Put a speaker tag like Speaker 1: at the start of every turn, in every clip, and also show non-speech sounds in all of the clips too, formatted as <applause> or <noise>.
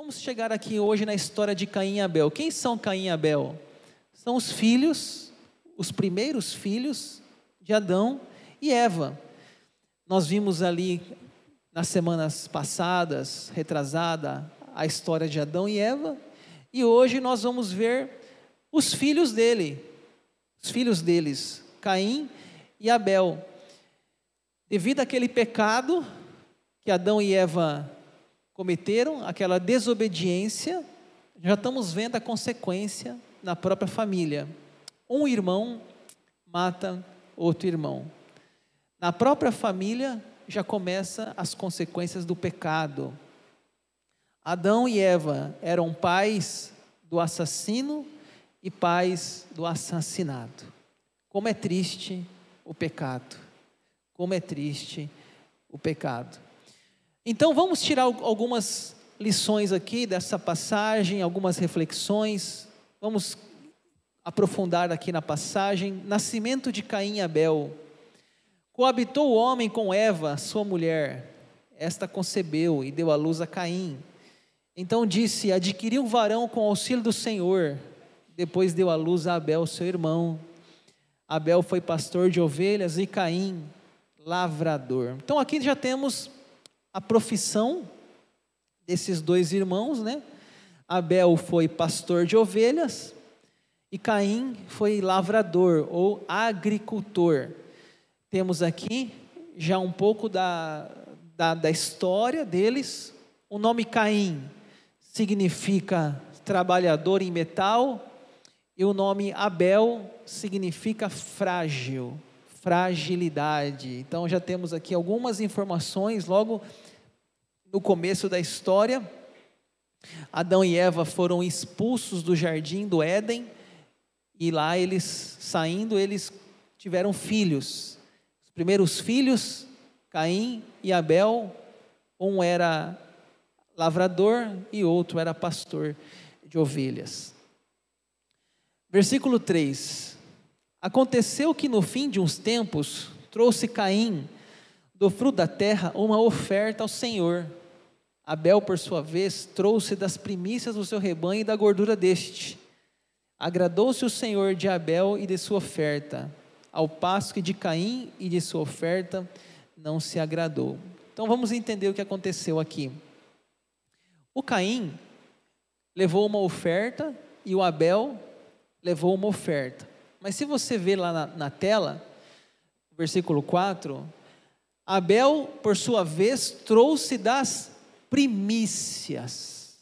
Speaker 1: Vamos chegar aqui hoje na história de Caim e Abel. Quem são Caim e Abel? São os filhos, os primeiros filhos de Adão e Eva. Nós vimos ali nas semanas passadas, retrasada, a história de Adão e Eva, e hoje nós vamos ver os filhos dele, os filhos deles, Caim e Abel. Devido àquele pecado que Adão e Eva cometeram, aquela desobediência, já estamos vendo a consequência na própria família. Um irmão mata outro irmão. Na própria família já começa as consequências do pecado. Adão e Eva eram pais do assassino e pais do assassinado. Como é triste o pecado. Como é triste o pecado. Então vamos tirar algumas lições aqui dessa passagem, algumas reflexões. Vamos aprofundar aqui na passagem. Nascimento de Caim e Abel. Coabitou o homem com Eva, sua mulher. Esta concebeu e deu à luz a Caim. Então disse: Adquiri um varão com auxílio do Senhor. Depois deu à luz a Abel, seu irmão. Abel foi pastor de ovelhas e Caim, lavrador. Então aqui já temos a profissão desses dois irmãos, né? Abel foi pastor de ovelhas e Caim foi lavrador ou agricultor. Temos aqui já um pouco da, da, da história deles. O nome Caim significa trabalhador em metal e o nome Abel significa frágil, fragilidade. Então já temos aqui algumas informações logo no começo da história. Adão e Eva foram expulsos do jardim do Éden e lá eles saindo, eles tiveram filhos. Os primeiros filhos, Caim e Abel, um era lavrador e outro era pastor de ovelhas. Versículo 3: Aconteceu que no fim de uns tempos trouxe Caim do fruto da terra uma oferta ao Senhor. Abel, por sua vez, trouxe das primícias do seu rebanho e da gordura deste. Agradou-se o Senhor de Abel e de sua oferta, ao passo que de Caim e de sua oferta não se agradou. Então vamos entender o que aconteceu aqui. O Caim levou uma oferta e o Abel levou uma oferta. Mas se você ver lá na, na tela, versículo 4, Abel, por sua vez, trouxe das primícias.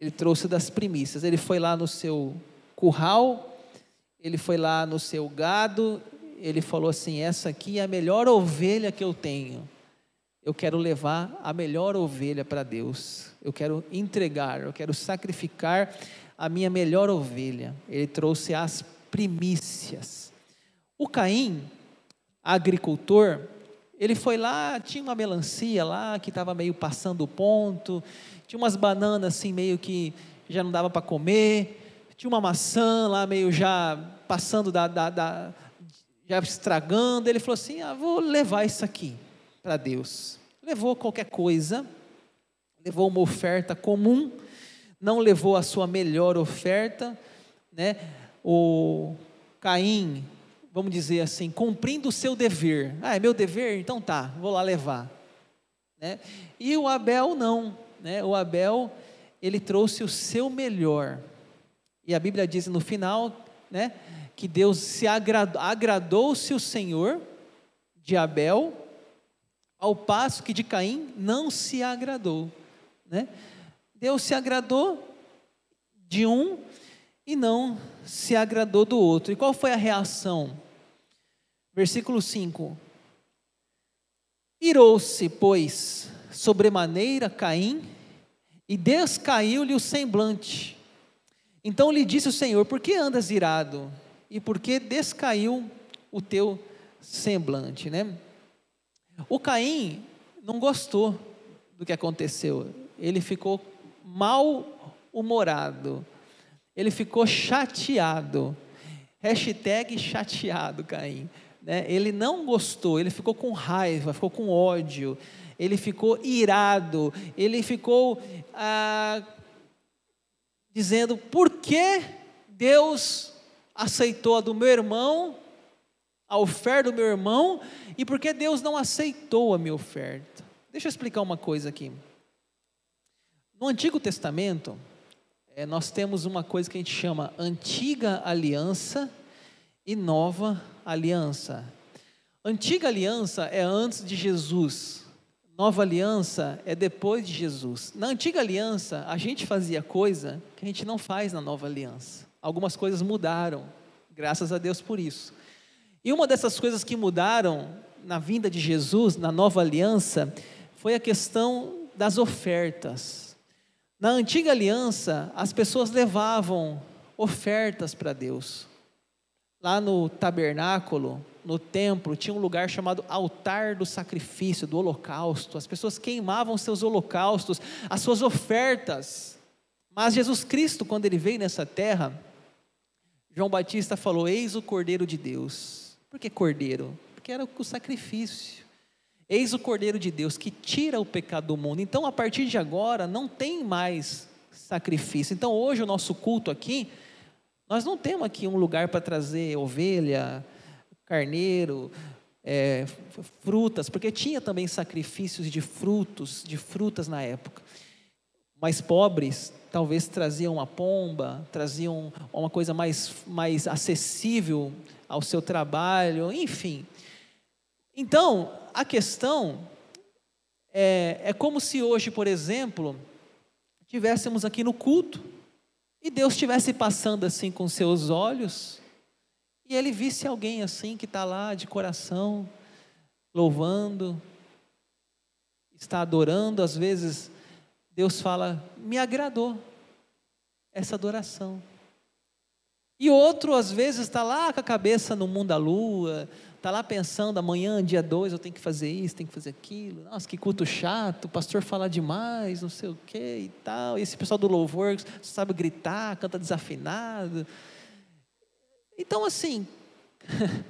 Speaker 1: Ele trouxe das primícias. Ele foi lá no seu curral, ele foi lá no seu gado, ele falou assim: essa aqui é a melhor ovelha que eu tenho. Eu quero levar a melhor ovelha para Deus. Eu quero entregar, eu quero sacrificar a minha melhor ovelha. Ele trouxe as primícias. O Caim, agricultor, ele foi lá, tinha uma melancia lá que estava meio passando o ponto, tinha umas bananas assim meio que já não dava para comer, tinha uma maçã lá meio já passando da, da, da já estragando. Ele falou assim: ah, vou levar isso aqui para Deus. Levou qualquer coisa, levou uma oferta comum, não levou a sua melhor oferta, né? O Caim, vamos dizer assim, cumprindo o seu dever. Ah, é meu dever? Então tá, vou lá levar. Né? E o Abel não. Né? O Abel, ele trouxe o seu melhor. E a Bíblia diz no final, né, que Deus se agradou, agradou-se o Senhor de Abel, ao passo que de Caim não se agradou. Né? Deus se agradou de um e não se agradou do outro. E qual foi a reação? Versículo 5: Irou-se, pois, sobremaneira Caim, e descaiu-lhe o semblante. Então lhe disse o Senhor: Por que andas irado? E por que descaiu o teu semblante? Né? O Caim não gostou do que aconteceu, ele ficou mal-humorado ele ficou chateado. Hashtag chateado, Caim. Né? Ele não gostou, ele ficou com raiva, ficou com ódio, ele ficou irado, ele ficou ah, dizendo: por que Deus aceitou a do meu irmão, a oferta do meu irmão, e por que Deus não aceitou a minha oferta? Deixa eu explicar uma coisa aqui. No Antigo Testamento, é, nós temos uma coisa que a gente chama Antiga Aliança e Nova Aliança. Antiga Aliança é antes de Jesus, Nova Aliança é depois de Jesus. Na Antiga Aliança, a gente fazia coisa que a gente não faz na Nova Aliança. Algumas coisas mudaram, graças a Deus por isso. E uma dessas coisas que mudaram na vinda de Jesus, na Nova Aliança, foi a questão das ofertas. Na Antiga Aliança, as pessoas levavam ofertas para Deus. Lá no tabernáculo, no templo, tinha um lugar chamado altar do sacrifício, do holocausto. As pessoas queimavam seus holocaustos, as suas ofertas. Mas Jesus Cristo, quando ele veio nessa terra, João Batista falou: Eis o Cordeiro de Deus. Por que Cordeiro? Porque era o sacrifício. Eis o Cordeiro de Deus que tira o pecado do mundo. Então, a partir de agora, não tem mais sacrifício. Então, hoje, o nosso culto aqui, nós não temos aqui um lugar para trazer ovelha, carneiro, é, frutas, porque tinha também sacrifícios de frutos, de frutas na época. Mais pobres talvez traziam uma pomba, traziam uma coisa mais, mais acessível ao seu trabalho, enfim. Então, a questão é, é como se hoje, por exemplo, tivéssemos aqui no culto e Deus estivesse passando assim com seus olhos e ele visse alguém assim que está lá de coração, louvando, está adorando, às vezes Deus fala: me agradou essa adoração. E outro, às vezes, está lá com a cabeça no mundo da lua, está lá pensando, amanhã, dia 2, eu tenho que fazer isso, tenho que fazer aquilo. Nossa, que culto chato, o pastor fala demais, não sei o quê e tal. E esse pessoal do louvor sabe gritar, canta desafinado. Então, assim, <laughs>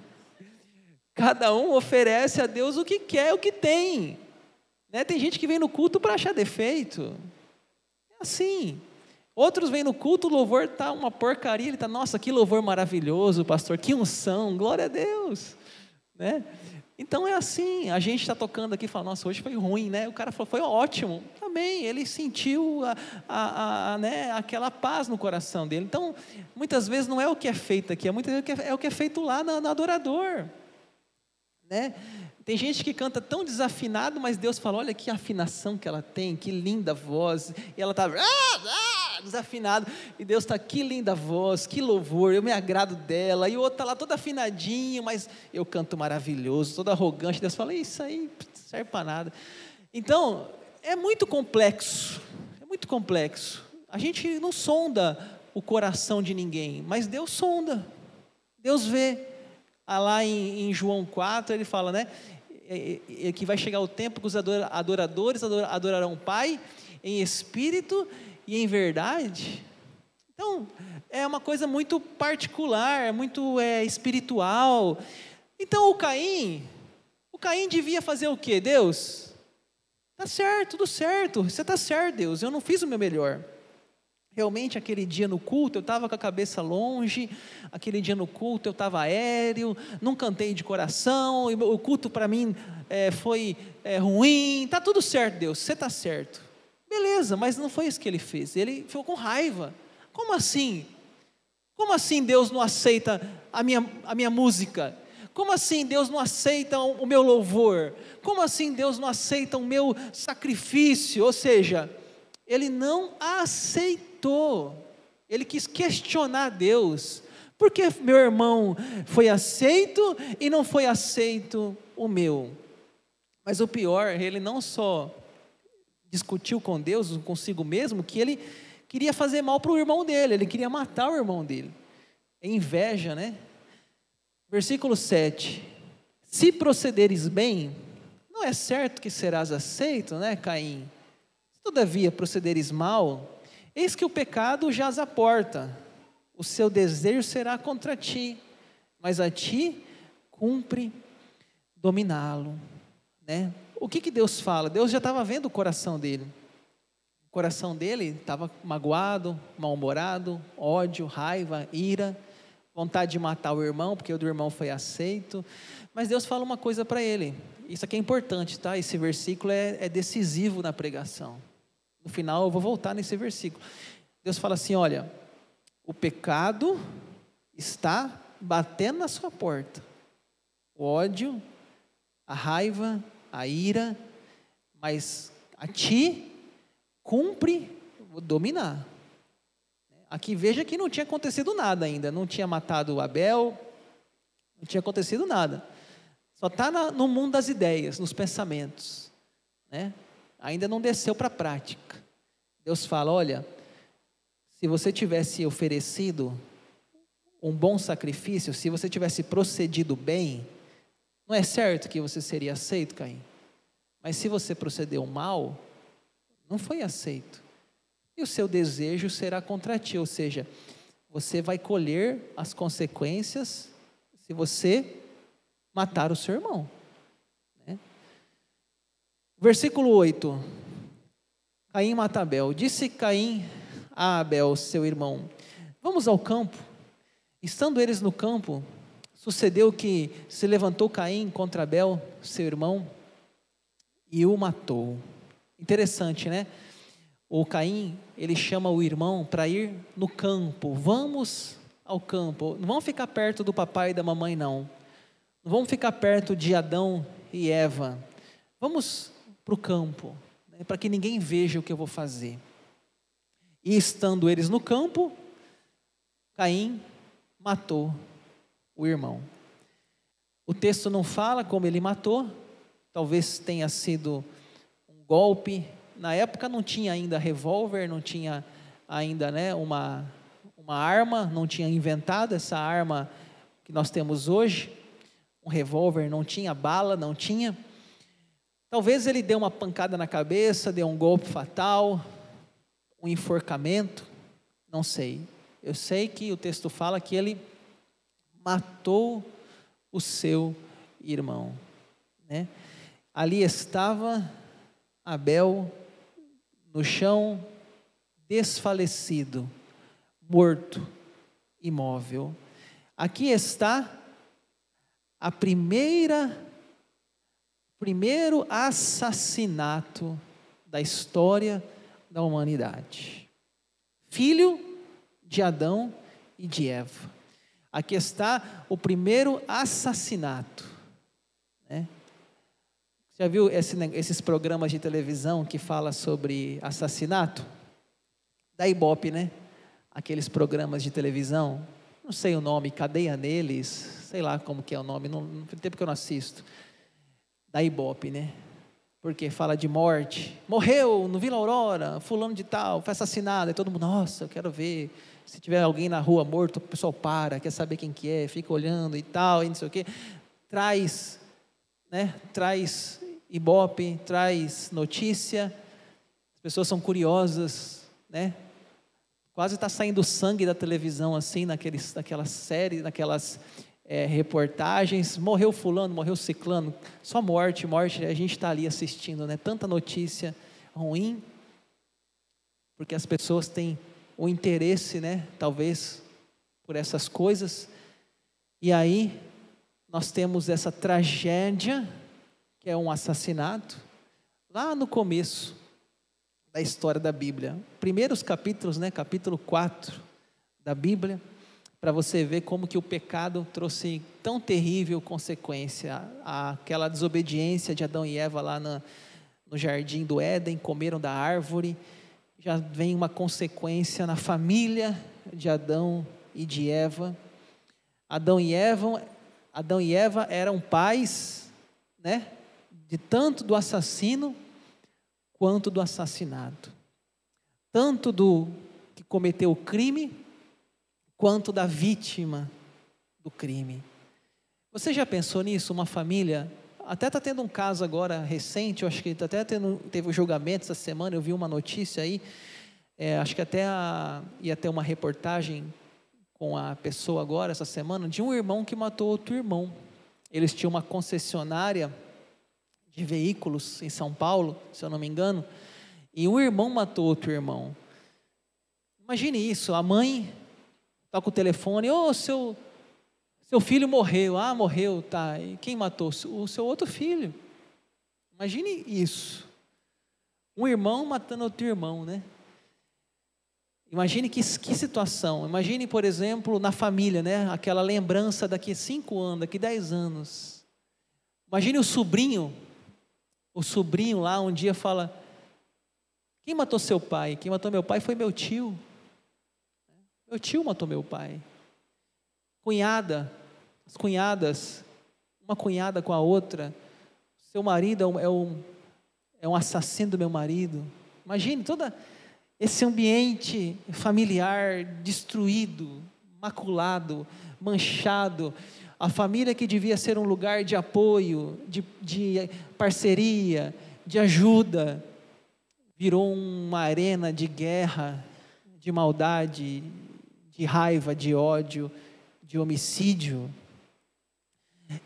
Speaker 1: cada um oferece a Deus o que quer, o que tem. Né? Tem gente que vem no culto para achar defeito. É assim. Outros vêm no culto, o louvor está uma porcaria, ele está, nossa, que louvor maravilhoso, pastor, que unção, glória a Deus. Né? Então é assim, a gente está tocando aqui e fala, nossa, hoje foi ruim, né? O cara falou, foi ótimo. Também, ele sentiu a, a, a, né, aquela paz no coração dele. Então, muitas vezes não é o que é feito aqui, é, muitas vezes é o que é feito lá no, no adorador. Né? Tem gente que canta tão desafinado, mas Deus fala, olha que afinação que ela tem, que linda voz. E ela está... Ah, ah, desafinado, e Deus está, que linda voz, que louvor, eu me agrado dela, e o outro está lá todo afinadinho, mas eu canto maravilhoso, todo arrogante, Deus fala, isso aí serve para nada. Então, é muito complexo, é muito complexo. A gente não sonda o coração de ninguém, mas Deus sonda, Deus vê. Ah, lá em, em João 4, ele fala, né? É, é, é, que vai chegar o tempo que os adoradores adorarão o Pai em espírito e em verdade. Então, é uma coisa muito particular, muito é, espiritual. Então, o Caim, o Caim devia fazer o quê? Deus, tá certo, tudo certo, você está certo, Deus, eu não fiz o meu melhor. Realmente, aquele dia no culto, eu estava com a cabeça longe, aquele dia no culto eu estava aéreo, não cantei de coração, o culto para mim é, foi é, ruim, está tudo certo, Deus, você está certo. Beleza, mas não foi isso que ele fez. Ele ficou com raiva. Como assim? Como assim Deus não aceita a minha, a minha música? Como assim Deus não aceita o meu louvor? Como assim Deus não aceita o meu sacrifício? Ou seja, ele não aceitou. Ele quis questionar Deus. Por que meu irmão foi aceito e não foi aceito o meu? Mas o pior, ele não só discutiu com Deus, consigo mesmo, que ele queria fazer mal para o irmão dele, ele queria matar o irmão dele. É inveja, né? Versículo 7. Se procederes bem, não é certo que serás aceito, né, Caim? Se todavia procederes mal, eis que o pecado jaz à porta, o seu desejo será contra ti, mas a ti cumpre dominá-lo, né? O que, que Deus fala? Deus já estava vendo o coração dele. coração dele estava magoado, mal-humorado, ódio, raiva, ira, vontade de matar o irmão, porque o do irmão foi aceito. Mas Deus fala uma coisa para ele. Isso aqui é importante, tá? Esse versículo é, é decisivo na pregação. No final eu vou voltar nesse versículo. Deus fala assim: olha, o pecado está batendo na sua porta. O ódio, a raiva, a ira, mas a ti cumpre dominar. Aqui veja que não tinha acontecido nada ainda, não tinha matado Abel, não tinha acontecido nada. Só está no mundo das ideias, nos pensamentos. Né? Ainda não desceu para a prática. Deus fala: olha, se você tivesse oferecido um bom sacrifício, se você tivesse procedido bem, não é certo que você seria aceito, Caim. Mas se você procedeu mal, não foi aceito. E o seu desejo será contra ti, ou seja, você vai colher as consequências se você matar o seu irmão. Né? Versículo 8. Caim mata Abel. Disse Caim a Abel, seu irmão: Vamos ao campo. Estando eles no campo, sucedeu que se levantou Caim contra Abel, seu irmão, e o matou. Interessante, né? O Caim, ele chama o irmão para ir no campo. Vamos ao campo. Não vamos ficar perto do papai e da mamãe, não. Não vamos ficar perto de Adão e Eva. Vamos para o campo, né, para que ninguém veja o que eu vou fazer. E estando eles no campo, Caim matou o irmão. O texto não fala como ele matou, talvez tenha sido golpe. Na época não tinha ainda revólver, não tinha ainda né, uma, uma arma, não tinha inventado essa arma que nós temos hoje. Um revólver não tinha bala, não tinha. Talvez ele deu uma pancada na cabeça, deu um golpe fatal, um enforcamento, não sei. Eu sei que o texto fala que ele matou o seu irmão. Né? Ali estava Abel no chão, desfalecido, morto, imóvel. Aqui está a primeira primeiro assassinato da história da humanidade. Filho de Adão e de Eva. Aqui está o primeiro assassinato. Né? Já viu esse, esses programas de televisão que fala sobre assassinato? Da Ibope, né? Aqueles programas de televisão, não sei o nome, cadeia neles, sei lá como que é o nome, não, não tem tempo que eu não assisto. Da Ibope, né? Porque fala de morte. Morreu no Vila Aurora, fulano de tal, foi assassinado. E todo mundo, nossa, eu quero ver. Se tiver alguém na rua morto, o pessoal para, quer saber quem que é, fica olhando e tal, e não sei o quê. Traz, né? Traz Ibope traz notícia, as pessoas são curiosas, né? Quase está saindo sangue da televisão, assim, naqueles, naquelas séries, naquelas é, reportagens. Morreu fulano, morreu ciclano, só morte, morte. A gente está ali assistindo, né? Tanta notícia ruim, porque as pessoas têm o interesse, né? Talvez por essas coisas. E aí nós temos essa tragédia que é um assassinato, lá no começo da história da Bíblia. Primeiros capítulos, né, capítulo 4 da Bíblia, para você ver como que o pecado trouxe tão terrível consequência, aquela desobediência de Adão e Eva lá na, no jardim do Éden, comeram da árvore, já vem uma consequência na família de Adão e de Eva. Adão e Eva, Adão e Eva eram pais, né? de tanto do assassino quanto do assassinado. Tanto do que cometeu o crime, quanto da vítima do crime. Você já pensou nisso? Uma família. Até está tendo um caso agora recente, eu acho que tá até tendo, teve um julgamento essa semana, eu vi uma notícia aí. É, acho que até a, ia ter uma reportagem com a pessoa agora, essa semana, de um irmão que matou outro irmão. Eles tinham uma concessionária de veículos em São Paulo, se eu não me engano, e um irmão matou outro irmão. Imagine isso, a mãe toca o telefone, ô oh, seu, seu filho morreu, ah, morreu, tá, e quem matou? O seu outro filho. Imagine isso, um irmão matando outro irmão, né? Imagine que, que situação, imagine, por exemplo, na família, né? Aquela lembrança daqui cinco anos, daqui dez anos. Imagine o sobrinho, o sobrinho lá um dia fala, quem matou seu pai? Quem matou meu pai foi meu tio. Meu tio matou meu pai. Cunhada, as cunhadas, uma cunhada com a outra. Seu marido é um, é um assassino do meu marido. Imagine todo esse ambiente familiar destruído, maculado, manchado. A família que devia ser um lugar de apoio, de, de parceria, de ajuda, virou uma arena de guerra, de maldade, de raiva, de ódio, de homicídio.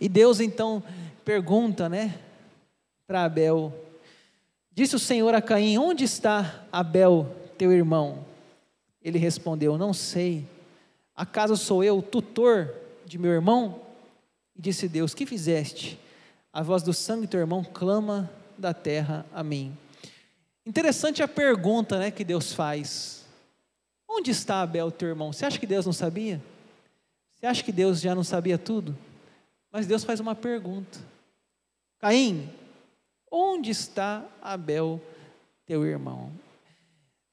Speaker 1: E Deus então pergunta, né, para Abel: Disse o Senhor a Caim: Onde está Abel, teu irmão? Ele respondeu: Não sei. Acaso sou eu tutor de meu irmão? E disse Deus: Que fizeste? A voz do sangue do teu irmão clama da terra a mim. Interessante a pergunta né, que Deus faz. Onde está Abel, teu irmão? Você acha que Deus não sabia? Você acha que Deus já não sabia tudo? Mas Deus faz uma pergunta: Caim, onde está Abel, teu irmão?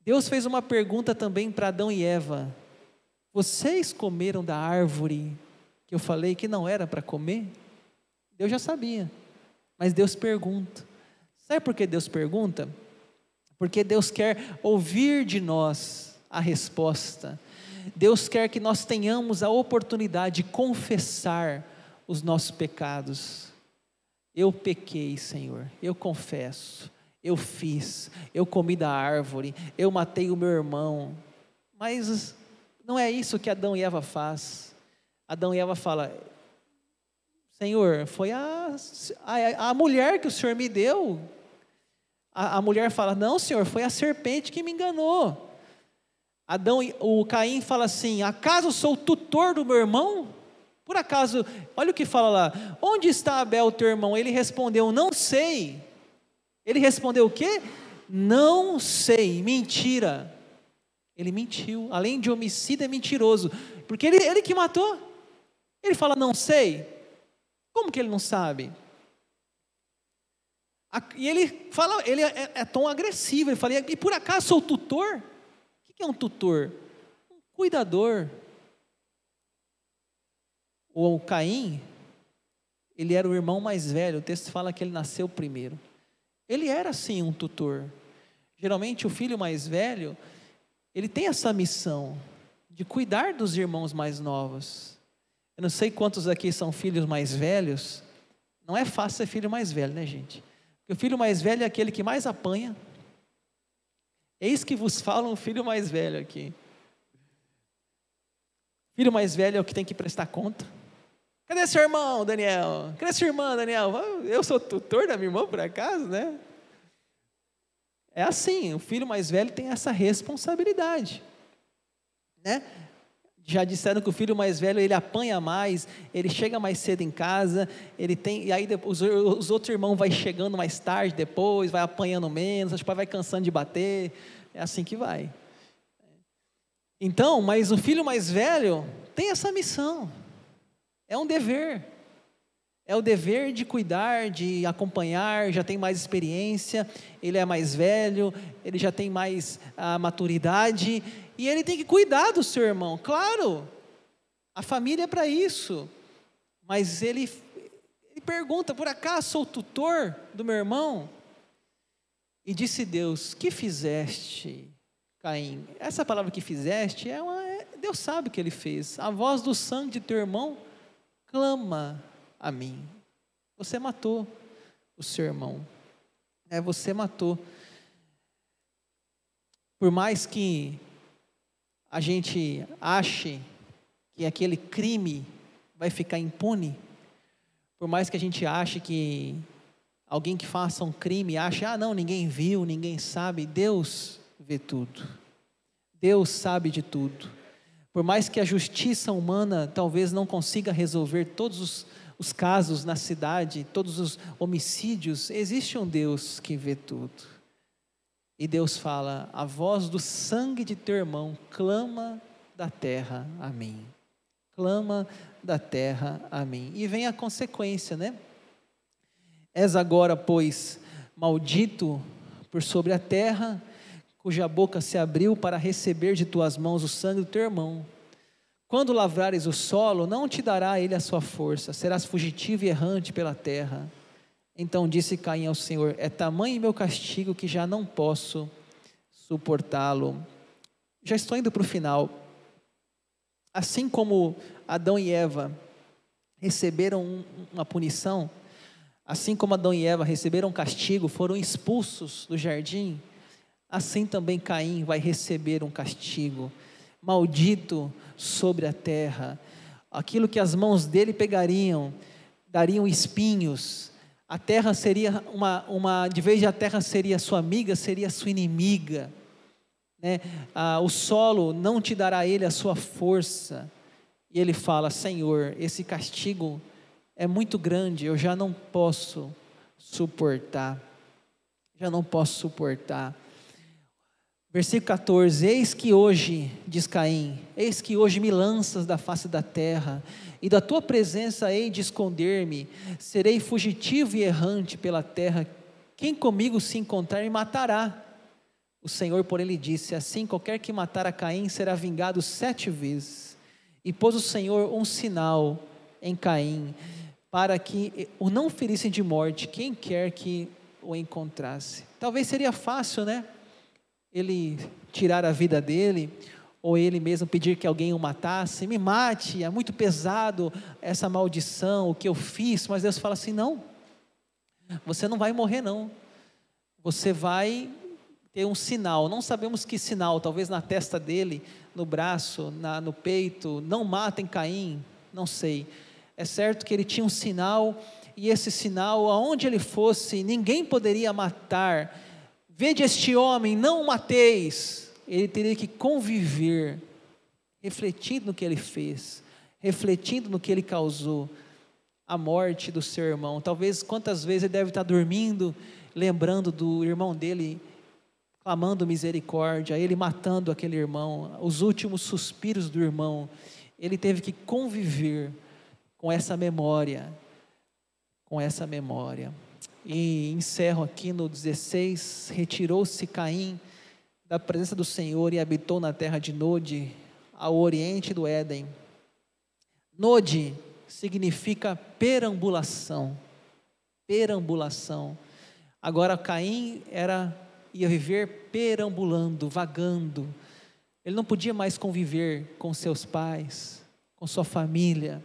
Speaker 1: Deus fez uma pergunta também para Adão e Eva: Vocês comeram da árvore que eu falei que não era para comer? Deus já sabia, mas Deus pergunta. Sabe por que Deus pergunta? porque Deus quer ouvir de nós a resposta. Deus quer que nós tenhamos a oportunidade de confessar os nossos pecados. Eu pequei, Senhor, eu confesso, eu fiz, eu comi da árvore, eu matei o meu irmão. Mas não é isso que Adão e Eva faz. Adão e Eva fala: Senhor, foi a, a, a mulher que o Senhor me deu a, a mulher fala: Não, senhor, foi a serpente que me enganou. Adão, o Caim fala assim: Acaso sou tutor do meu irmão? Por acaso, olha o que fala lá: Onde está Abel, teu irmão? Ele respondeu: Não sei. Ele respondeu o quê? Não sei. Mentira. Ele mentiu. Além de homicida, é mentiroso. Porque ele, ele que matou. Ele fala: Não sei. Como que ele não sabe? E ele fala, ele é, é, tão agressivo, ele fala, e por acaso sou tutor? O que é um tutor? Um cuidador. O Caim, ele era o irmão mais velho, o texto fala que ele nasceu primeiro. Ele era sim um tutor. Geralmente o filho mais velho, ele tem essa missão de cuidar dos irmãos mais novos. Eu não sei quantos aqui são filhos mais velhos. Não é fácil ser filho mais velho, né, gente? Porque o filho mais velho é aquele que mais apanha. Eis que vos fala um filho mais velho aqui. Filho mais velho é o que tem que prestar conta. Cadê seu irmão, Daniel? Cadê sua irmã, Daniel? Eu sou tutor da minha irmã, por acaso, né? É assim, o filho mais velho tem essa responsabilidade, né? já disseram que o filho mais velho ele apanha mais, ele chega mais cedo em casa, ele tem e aí os, os outros irmãos vai chegando mais tarde depois, vai apanhando menos, o pai vai cansando de bater, é assim que vai. Então, mas o filho mais velho tem essa missão, é um dever, é o dever de cuidar, de acompanhar, já tem mais experiência, ele é mais velho, ele já tem mais a maturidade e ele tem que cuidar do seu irmão, claro, a família é para isso, mas ele, ele pergunta: por acaso sou tutor do meu irmão? E disse Deus: Que fizeste, Caim? Essa palavra que fizeste é uma. É, Deus sabe o que ele fez. A voz do sangue de teu irmão clama a mim. Você matou o seu irmão. É, você matou. Por mais que a gente ache que aquele crime vai ficar impune, por mais que a gente ache que alguém que faça um crime acha, ah, não, ninguém viu, ninguém sabe. Deus vê tudo. Deus sabe de tudo. Por mais que a justiça humana talvez não consiga resolver todos os, os casos na cidade, todos os homicídios, existe um Deus que vê tudo. E Deus fala: a voz do sangue de teu irmão clama da terra a mim. Clama da terra a mim. E vem a consequência, né? És agora, pois, maldito por sobre a terra, cuja boca se abriu para receber de tuas mãos o sangue do teu irmão. Quando lavrares o solo, não te dará ele a sua força, serás fugitivo e errante pela terra. Então disse Caim ao Senhor: É tamanho meu castigo que já não posso suportá-lo. Já estou indo para o final. Assim como Adão e Eva receberam uma punição, assim como Adão e Eva receberam um castigo, foram expulsos do jardim, assim também Caim vai receber um castigo. Maldito sobre a terra. Aquilo que as mãos dele pegariam, dariam espinhos, a terra seria uma, uma, de vez de a terra seria sua amiga, seria sua inimiga. Né? Ah, o solo não te dará ele a sua força. E ele fala: Senhor, esse castigo é muito grande, eu já não posso suportar. Já não posso suportar. Versículo 14: Eis que hoje, diz Caim, eis que hoje me lanças da face da terra, e da tua presença hei de esconder-me, serei fugitivo e errante pela terra. Quem comigo se encontrar me matará. O Senhor, porém, lhe disse: Assim, qualquer que matar a Caim será vingado sete vezes. E pôs o Senhor um sinal em Caim, para que o não ferissem de morte quem quer que o encontrasse. Talvez seria fácil, né? Ele tirar a vida dele, ou ele mesmo pedir que alguém o matasse, me mate, é muito pesado essa maldição, o que eu fiz, mas Deus fala assim: não, você não vai morrer, não, você vai ter um sinal, não sabemos que sinal, talvez na testa dele, no braço, na, no peito, não matem Caim, não sei, é certo que ele tinha um sinal, e esse sinal, aonde ele fosse, ninguém poderia matar, Vede este homem, não o mateis. Ele teria que conviver, refletindo no que ele fez, refletindo no que ele causou, a morte do seu irmão. Talvez quantas vezes ele deve estar dormindo, lembrando do irmão dele, clamando misericórdia, ele matando aquele irmão, os últimos suspiros do irmão. Ele teve que conviver com essa memória, com essa memória. E encerro aqui no 16: Retirou-se Caim da presença do Senhor e habitou na terra de Nod, ao oriente do Éden. Nod significa perambulação. Perambulação. Agora Caim era ia viver perambulando, vagando. Ele não podia mais conviver com seus pais, com sua família.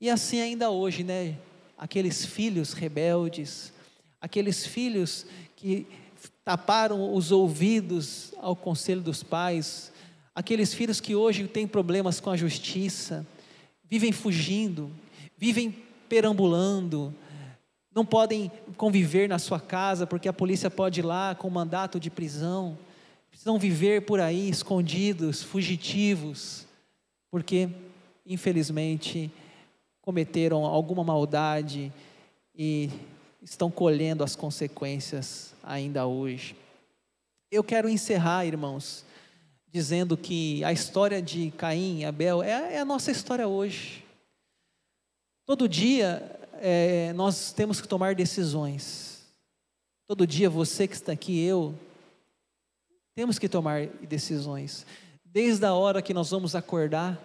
Speaker 1: E assim ainda hoje, né? Aqueles filhos rebeldes, aqueles filhos que taparam os ouvidos ao conselho dos pais, aqueles filhos que hoje têm problemas com a justiça, vivem fugindo, vivem perambulando, não podem conviver na sua casa porque a polícia pode ir lá com mandato de prisão, precisam viver por aí escondidos, fugitivos, porque infelizmente cometeram alguma maldade e estão colhendo as consequências ainda hoje. Eu quero encerrar, irmãos, dizendo que a história de Caim e Abel é, é a nossa história hoje. Todo dia é, nós temos que tomar decisões. Todo dia você que está aqui, eu, temos que tomar decisões. Desde a hora que nós vamos acordar,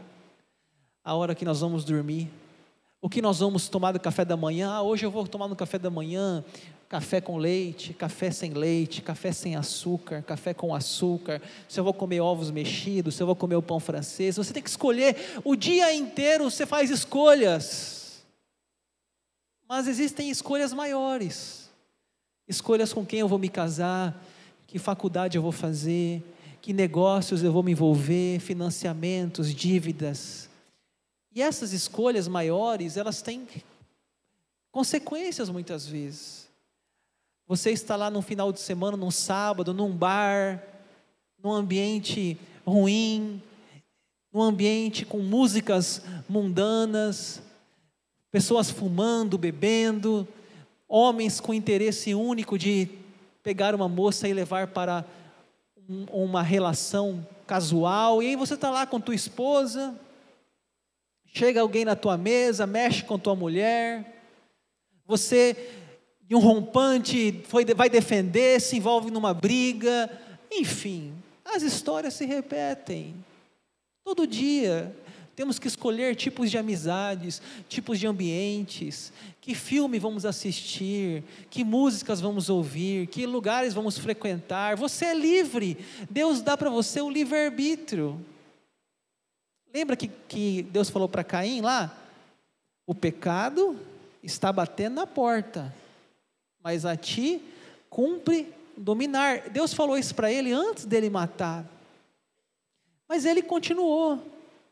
Speaker 1: a hora que nós vamos dormir, o que nós vamos tomar do café da manhã? Ah, hoje eu vou tomar no café da manhã café com leite, café sem leite, café sem açúcar, café com açúcar. Se eu vou comer ovos mexidos, se eu vou comer o pão francês. Você tem que escolher. O dia inteiro você faz escolhas. Mas existem escolhas maiores. Escolhas com quem eu vou me casar, que faculdade eu vou fazer, que negócios eu vou me envolver, financiamentos, dívidas e essas escolhas maiores, elas têm consequências muitas vezes. Você está lá no final de semana, num sábado, num bar, num ambiente ruim, num ambiente com músicas mundanas, pessoas fumando, bebendo, homens com interesse único de pegar uma moça e levar para um, uma relação casual, e aí você está lá com tua esposa, chega alguém na tua mesa, mexe com tua mulher, você, de um rompante, foi, vai defender, se envolve numa briga, enfim, as histórias se repetem. Todo dia temos que escolher tipos de amizades, tipos de ambientes, que filme vamos assistir, que músicas vamos ouvir, que lugares vamos frequentar. Você é livre, Deus dá para você o livre-arbítrio. Lembra que, que Deus falou para Caim lá? O pecado está batendo na porta, mas a ti cumpre dominar. Deus falou isso para ele antes dele matar. Mas ele continuou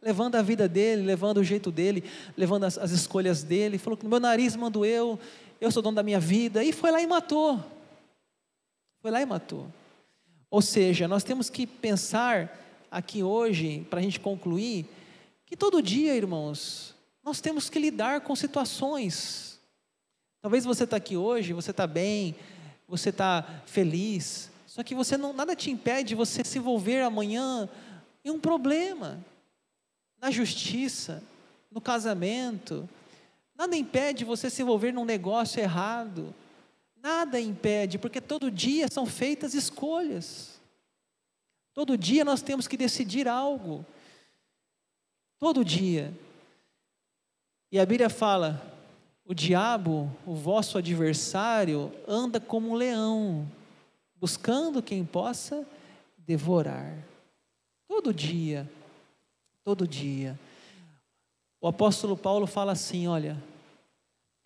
Speaker 1: levando a vida dele, levando o jeito dele, levando as, as escolhas dele. Falou que no meu nariz mando eu, eu sou dono da minha vida. E foi lá e matou. Foi lá e matou. Ou seja, nós temos que pensar aqui hoje, para a gente concluir, que todo dia, irmãos, nós temos que lidar com situações. Talvez você está aqui hoje, você está bem, você está feliz, só que você não, nada te impede de você se envolver amanhã em um problema na justiça, no casamento. Nada impede você se envolver num negócio errado. Nada impede, porque todo dia são feitas escolhas. Todo dia nós temos que decidir algo. Todo dia. E a Bíblia fala: o diabo, o vosso adversário, anda como um leão, buscando quem possa devorar. Todo dia todo dia. O apóstolo Paulo fala assim: olha,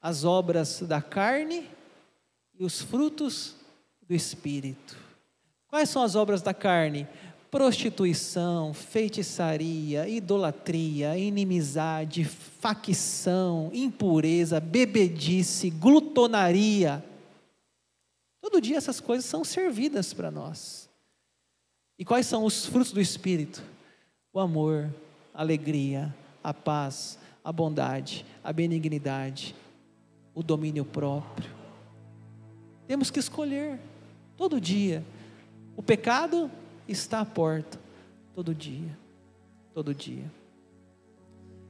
Speaker 1: as obras da carne e os frutos do espírito. Quais são as obras da carne? Prostituição, feitiçaria, idolatria, inimizade, facção, impureza, bebedice, glutonaria. Todo dia essas coisas são servidas para nós. E quais são os frutos do Espírito? O amor, a alegria, a paz, a bondade, a benignidade, o domínio próprio. Temos que escolher todo dia. O pecado está à porta todo dia, todo dia.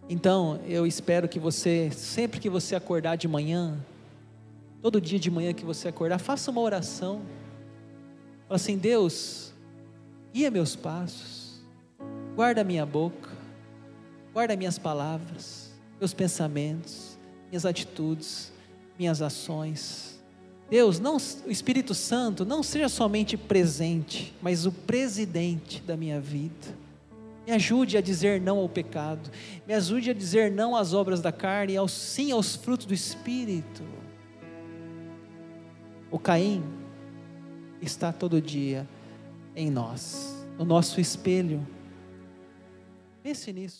Speaker 1: Então, eu espero que você, sempre que você acordar de manhã, todo dia de manhã que você acordar, faça uma oração. Fala assim: Deus, guia meus passos, guarda minha boca, Guarda minhas palavras, meus pensamentos, minhas atitudes, minhas ações. Deus, não, o Espírito Santo não seja somente presente, mas o presidente da minha vida. Me ajude a dizer não ao pecado, me ajude a dizer não às obras da carne e ao, sim aos frutos do Espírito. O Caim está todo dia em nós, no nosso espelho. Pense nisso.